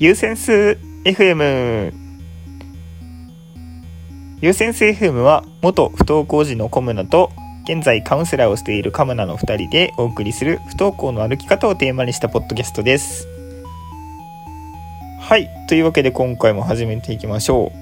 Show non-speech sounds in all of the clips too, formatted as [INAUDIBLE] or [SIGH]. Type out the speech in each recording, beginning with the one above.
ユーセンス FM ユーセンス FM は元不登校児のコムナと現在カウンセラーをしているカムナの2人でお送りする不登校の歩き方をテーマにしたポッドキャストです。はい。というわけで今回も始めていきましょ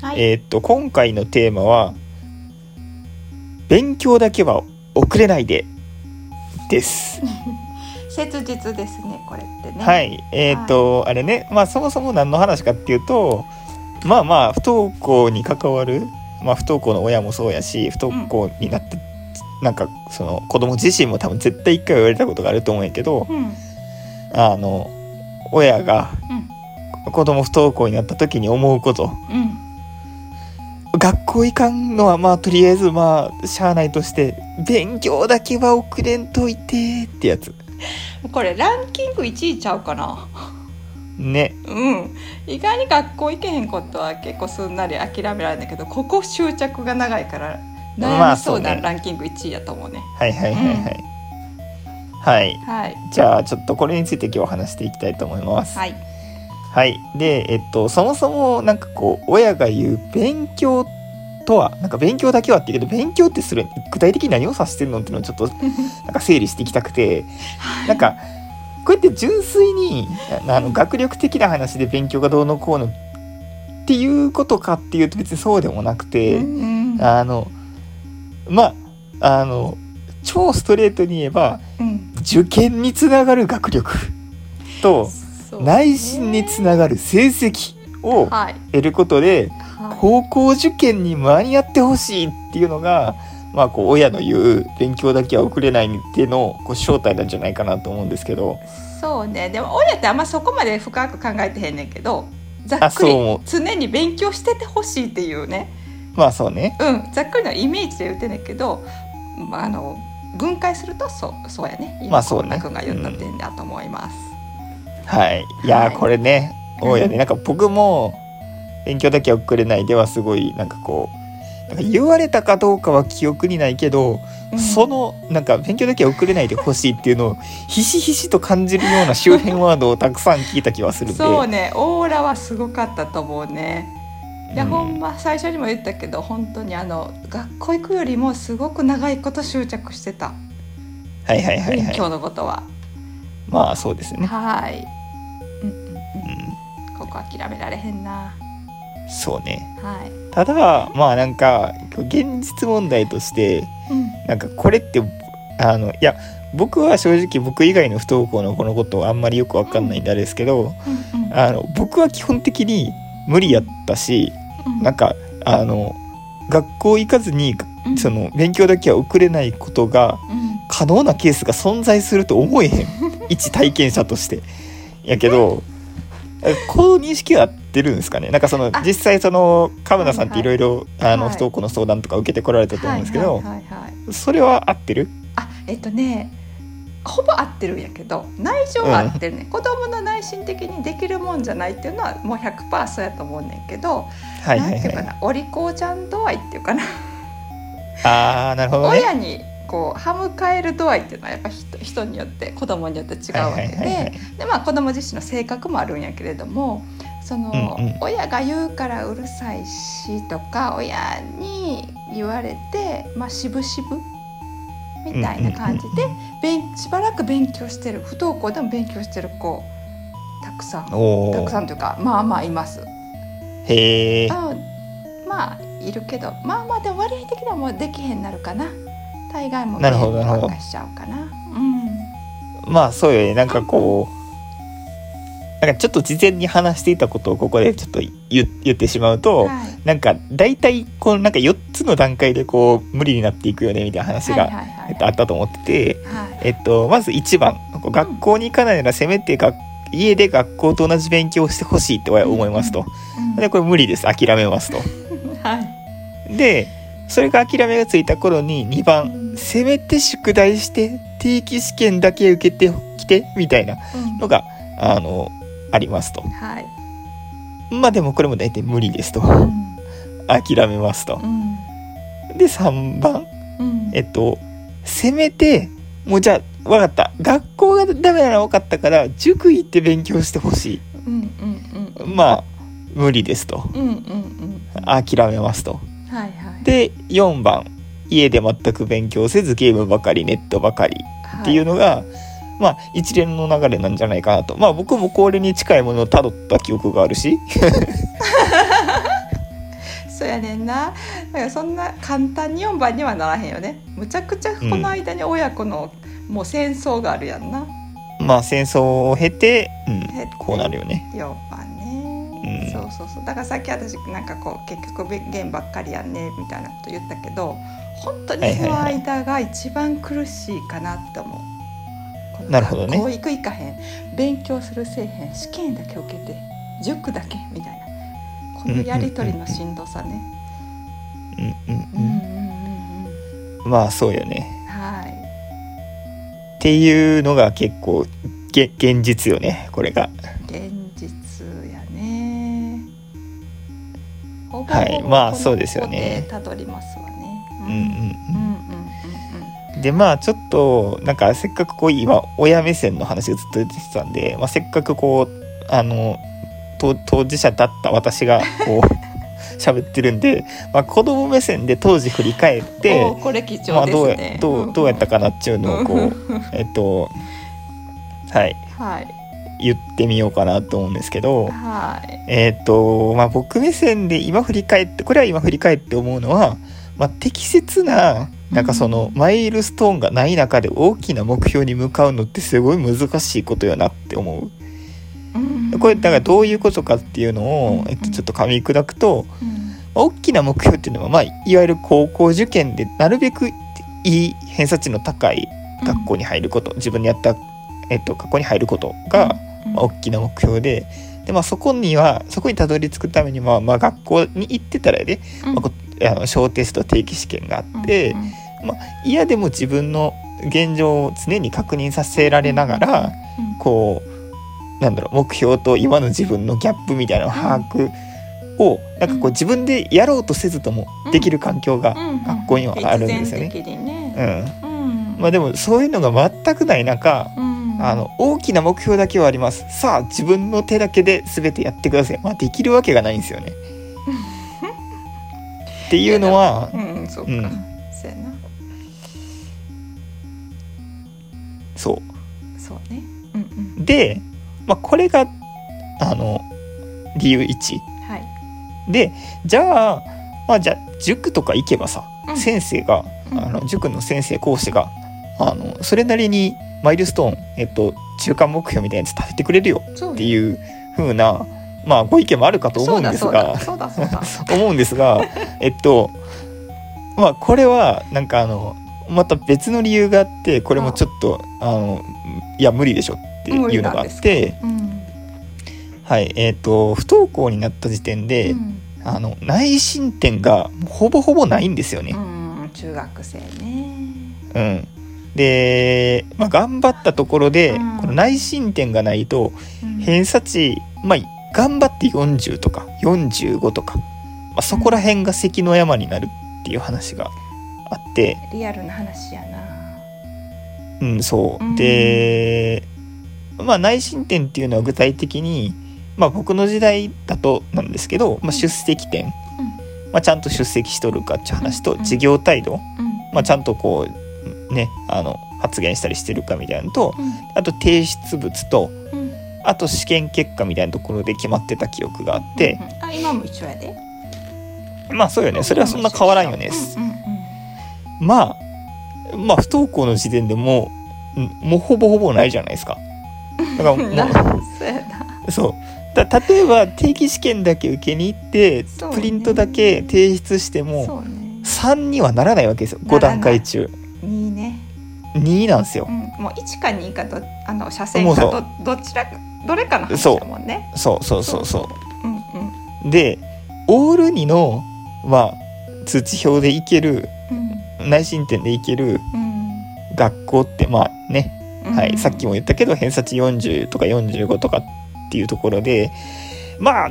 う、はい、えーっと今回のテーマは勉強だけは遅れないでです [LAUGHS] 切実ですねこれってね。はい、えっ、と、あれね、まあそもそも何の話かっていうと、まあまあ不登校に関わる、まあ不登校の親もそうやし、不登校になって、なんかその子供自身も多分絶対一回は言われたことがあると思うんやけど、うん。あの親がうん。子供不登校になった時に思うこと、うん学校行かんのはまあとりあえずまあしゃあないとして、勉強だけは遅れんといてってやつ。これランキング1位ちゃうかな？ね、うん意外に学校行けへんことは結構すんなり諦められるんだけどここ執着が長いからまあ悩みそうなランキング1位やと思うね。はいはいはいはい。はい。はいじゃあちょっとこれについて今日話していきたいと思います。はいはい。で、えっと、そもそもなんかこう、親が言う勉強とは、なんか勉強だけはって言うけど、勉強ってする具体的に何を指してるのっていうのをちょっと [LAUGHS] なんか整理していきたくて、なんか、こうやって純粋にあの学力的な話で勉強がどうのこうのっていうことかっていうと別にそうでもなくて、うんうん。あの、まあ、あの、超ストレートに言えば、うん。受験につながる学力と内心につながる成績をはい。得ることでは高校受験に間に合ってほしいっていうのがまあこう親の言う勉強だけは遅れないっていうのこう正体なんじゃないかなと思うんですけど。いそうね。でも親ってあんまそこまで深く考えてへんねんけどざあっくり常に勉強しててほしいっていうね。まあそうね。うん、ざっくりのイメージで言ってんねんけど、まあ、あの分解するとそうそうやね。まあそうね。今君が言った点だと思います。はい。いやーはい。これねうん親ね。なんか僕も勉強だけは遅れないではすごいなんかこうなんか言われたかどうかは記憶にないけどうん。そのなんか勉強だけは遅れないでほしいっていうのをひしひしと感じるような周辺ワードをたくさん聞いた気はするんで。そうね。オーラはすごかったと思うね。いや、うん。ほんま最初にも言ったけど本当にあの学校行くよりもすごく長いこと執着してた。はいはいはい勉はい。強のことは。まあそうですね、はい、諦められへんな。そうね。はい、ただまあなんか現実問題としてうん。なんかこれってあのいや僕は正直僕以外の不登校の子のことはあんまりよくわかんないんであれですけどうんうん。あの僕は基本的に無理やったしうん。なんかあの学校行かずにうん。その勉強だけは遅れないことがうん。可能なケースが存在すると思えへん。[LAUGHS] 一体験者として。やけどえこの認識は合ってるんですかね？なんかそのあ実際その亀田さんっていろいろ不登校の相談とか受けてこられたと思うんですけど、はいはいはいはいそれは合ってる？あえっとねほぼ合ってるんやけど内情は合ってるね、子供の内心的にできるもんじゃないっていうのはもう100%そうやと思うねんけど、はいはいなんていうかはいなお利口ちゃん度合いっていうかな、ああなるほどね。親にこう歯向かえる度合いっていうのはやっぱ人人によって子供によって違うわけで、でまあ子供自身の性格もあるんやけれどもその、うんうん親が言うからうるさいしとか親に言われてまあ渋々みたいな感じで、勉しばらく勉強してる不登校でも勉強してる子たくさん。たくさんというかまあまあいます。へえあまあいるけどまあまあでも割合的にはもうできへんなるかな大概もなるほどなるほど。しちゃうかな。うん。まあそうよね。なんかこうなんかちょっと事前に話していたことをここでちょっと言言ってしまうと、はい。なんか大体こうなんか4つの段階でこう無理になっていくよねみたいな話が、えっと、あったと思ってて、はい。えっと、まず1番学校に行かないならせめて学家で学校と同じ勉強をしてほしいって思いますと。うんでこれ無理です。諦めますと。[LAUGHS] はい。でそれが諦めがついた頃に2番、うんせめて宿題して定期試験だけ受けてきてみたいなうんのがあのありますと。はい。まあでもこれも大体無理ですと。うん。諦めますと。う。ん。で3番。うん。えっとせめてもうじゃあ分かった。学校がダメなら分かったから塾行って勉強してほしい。うんうんうん。まあ無理ですと。うんうんうん。諦めますと。はいはい。で4番家で全く勉強せずゲームばかりネットばかりっていうのが、まあ一連の流れなんじゃないかなと。まあ僕もこれに近いものをたどった記憶があるし。[LAUGHS] そうやねんな。だからそんな簡単に4番にはならへんよね。むちゃくちゃこの間に親子のもう戦争があるやんな、まあ戦争を経て、うんこうなるよね。4番ね、うんそうそうそうだからさっき私なんかこう結局ゲームばっかりやんねみたいなこと言ったけど本当にその間が一番苦しいかなって思う。このなるほどね学校行く行かへん勉強するせえへん試験だけ受けて塾だけみたいなこのやり取りのしんどさね。うんうんうんうんうんうんまあそうよね。はいっていうのが結構げ現実よねこれが。はいまあそうですよねたどりますわね。うんうんうんでまあちょっとなんかせっかくこう今親目線の話がずっと出てたんで、まあ、せっかくこうあの当当事者だった私がこう [LAUGHS] 喋ってるんで、まあ、子供目線で当時振り返っうん。てこれ貴重まあ、でどう。どうどうやったかなっていうのをこうえっとはいはい言ってみようかなと思うんですけど。はい。えーっとまあ僕目線で今振り返ってこれは今振り返って思うのは、まあ、適切ななんかそのマイルストーンがない中で大きな目標に向かうのってすごい難しいことよなって思う。うんこれだからどういうことかっていうのうん、をえっと、ちょっと噛み砕くと、大きな目標っていうのは、まあ、いわゆる高校受験でなるべくいい偏差値の高い学校に入ること、自分でやった、えっと、学校に入ることが、うん。まあ、大きな目標でで、まあ、そこにはそこにたどり着くためには、まあ、学校に行ってたらね、うん。まあこあの小テスト定期試験があって、うん嫌でも自分の現状を常に確認させられながら、うんこうなんだろう目標と今の自分のギャップみたいなのを把握を、なんかこう自分でやろうとせずともできる環境が、学校にはあるんですよね。うん。まあ、でもそういうのが全くない中、うんあの大きな目標だけはあります。さあ自分の手だけで全てやってください、まあ、できるわけがないんですよね。[LAUGHS] っていうのはうんそうか、うん。そうやな。そそうね。うんうん。うで、まあ、これがあの理由1はい。でじゃあまあじゃあ塾とか行けばさ、うん。先生がうん。あの塾の先生講師があのそれなりにマイルストーン、えっと、中間目標みたいなやつ立ててくれるよっていう風なまあご意見もあるかと思うんですがそうだそうだそうだ [LAUGHS] 思うんですがえっとまあこれはなんかあのまた別の理由があってこれもちょっとあのいや無理でしょっていうのがあってうん。はいえっと不登校になった時点で、うん。あの内申点がほぼほぼないんですよね。うん中学生ね。うん、で、まあ、頑張ったところで、うん。この内申点がないとうん。偏差値、まあ、頑張って40とか45とか、まあ、そこら辺が関の山になるっていう話があって、リアルな話やな。うん、そう、うん。で、まあ、内申点っていうのは具体的に、まあ、僕の時代だとなんですけど、まあ、出席点、まあ、ちゃんと出席しとるかっていう話とうん。授業態度、うん。まあ、ちゃんとこうねあの発言したりしてるかみたいなのとあと提出物とうん。うんあと試験結果みたいなところで決まってた記憶があって、うんあ今も一緒やで。まあそうよね。それはそんな変わらんよね、うんうんうんまあまあ不登校の時点でもうもうほぼほぼないじゃないですか。だからも [LAUGHS] なうそう。だ例えば定期試験だけ受けに行って、ね。プリントだけ提出してもそうね。3にはならないわけですよ。5ならない。段階中いいね2なんですよ。うんもう1か2かどあの車線かどどちらかどれかの話だもんね。そう。そうそうそうう。んうん。でオール2のまあ通知表でいけるうん。内申点でいける学校ってまあね、うん。はい、さっきも言ったけど偏差値40とか45とかっていうところでまあ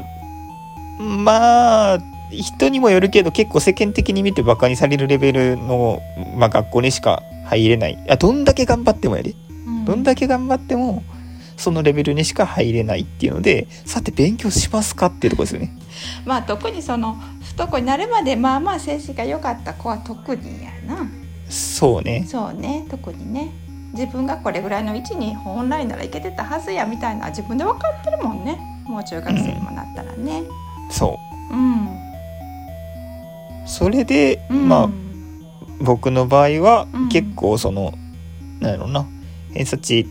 まあ人にもよるけど結構世間的に見てバカにされるレベルの、まあ、学校にしか入れない。あどんだけ頑張ってもやで。うん。どんだけ頑張ってもそのレベルにしか入れないっていうのでさて勉強しますかっていうところですよね。まあ特にその不登校になるまでまあまあ成績が良かった子は特にやな。そうね。そうね。特にね。自分がこれぐらいの位置に本来ならいけてたはずやみたいな自分で分かってるもんね。もう中学生にもなったらね。そう。うん、それで、うん、まあ僕の場合はうん結構その、なんやろな偏差値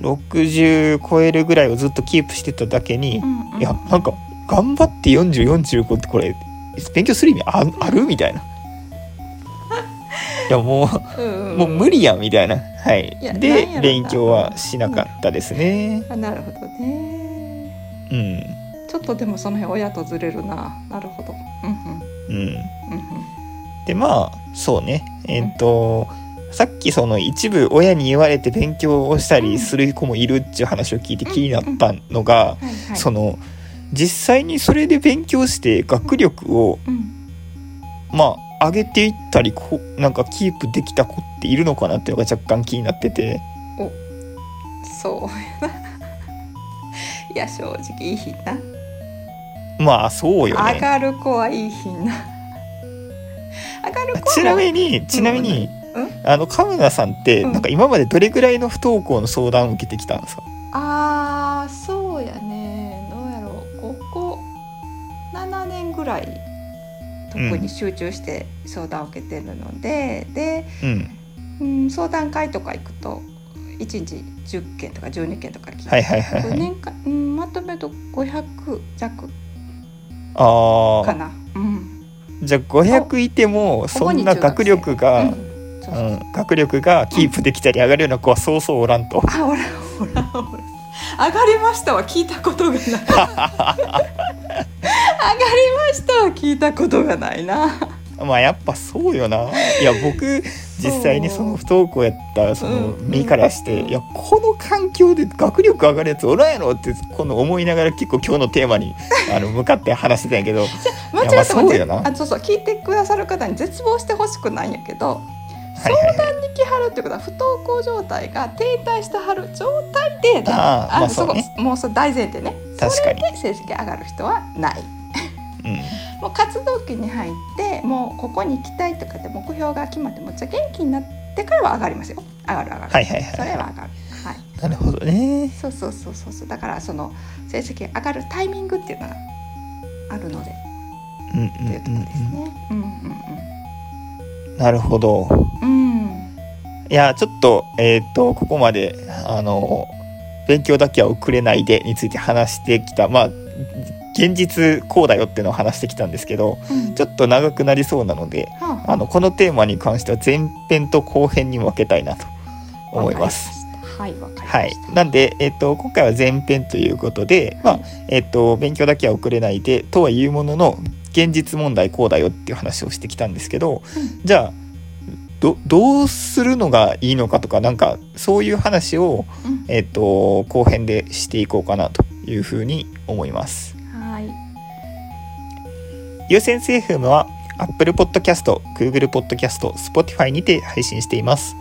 60超えるぐらいをずっとキープしてただけに、うんうんいやなんか頑張って4045ってこれ勉強する意味ああるみたいな。いやもううんうんもう無理やんみたいな。はいで勉強はしなかったですね。あなるほどねうん。ちょっとでもその辺親とずれるななるほどうんうんうん。うんでまあそうね。えっ、と、さっきその一部親に言われて勉強をしたりする子もいるっていう話を聞いて気になったのが、その実際にそれで勉強して学力をうん。まあ上げていったりこうなんかキープできた子っているのかなっていうのが若干気になってて。そう。[LAUGHS] いや正直いい品なまあそうよね。上がる子はいい品な上がる。子もちなみにちなみに、うん。あの亀田さんってうん。なんか今までどれぐらいの不登校の相談を受けてきたんですか、あーそうやね。どうやろう。ここ7年ぐらい特に集中して相談を受けてるので、で、うん、うん、相談会とか行くと1日10件とか12件とか聞いて、はいはいはいはい。年間、うん、まとめると500弱ああかな。うんじゃあ500いてもそんな学力が、ううん学力がキープできたり上がるような子はそうそうおらんと。あほらほらほら上がりましたは聞いたことがない。[LAUGHS] 上がりましたは聞いたことがないなまあやっぱそうよな。いや僕実際にその不登校やったそのうん身からして、うん。いやこの環境で学力上がるやつおらんやろってこの思いながら結構今日のテーマに [LAUGHS] あの向かって話してたんやけど。[LAUGHS] いやまあそうよな。あそうそう聞いてくださる方に絶望してほしくないんやけどはいはいはい。に来はるってことは不登校状態が停滞してはる状態でねあーまあそうね。もうそれ大前提ね。確かに。成績上がる人はない。うんもう活動期に入ってもうここに行きたいとかって目標が決まってむっちゃ元気になってからは上がりますよ。上がる上がる、はいはいはいそれは上がる。はい。なるほどね。そうそうそうそうそう。だからその成績が上がるタイミングっていうのがあるので。うんうんというところですね。うんうんなるほど。うん。うんいやちょっとえっ、とここまであの勉強だけは遅れないでについて話してきた。まあ現実こうだよっていうのを話してきたんですけどうん。ちょっと長くなりそうなのではあ。あのこのテーマに関しては前編と後編に分けたいなと思います。はいなんで、えっと、今回は前編ということで、まあえっと、勉強だけは遅れないでとはいうものの現実問題こうだよっていう話をしてきたんですけど、じゃあどどうするのがいいのかとかなんかそういう話を、うん。えっと、後編でしていこうかなというふうに思います。はい優先生 FM は Apple Podcast、Google Podcast、Spotify にて配信しています。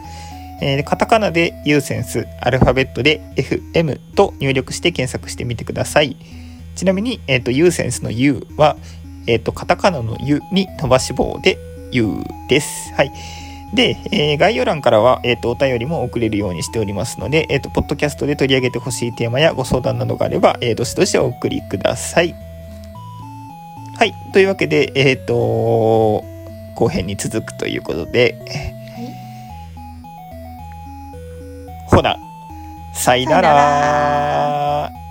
えーカタカナでユーセンス、アルファベットで FM と入力して検索してみてください。ちなみに、えっ、と、ユーセンスの U は、えっ、と、カタカナの U に伸ばし棒で U です。はい。で、えー概要欄からは、えっ、と、お便りも送れるようにしておりますので、えっ、と、ポッドキャストで取り上げてほしいテーマやご相談などがあれば、えーどしどしお送りください。はい。というわけで、えっ、と、後編に続くということで、ほな、さいなさいなら。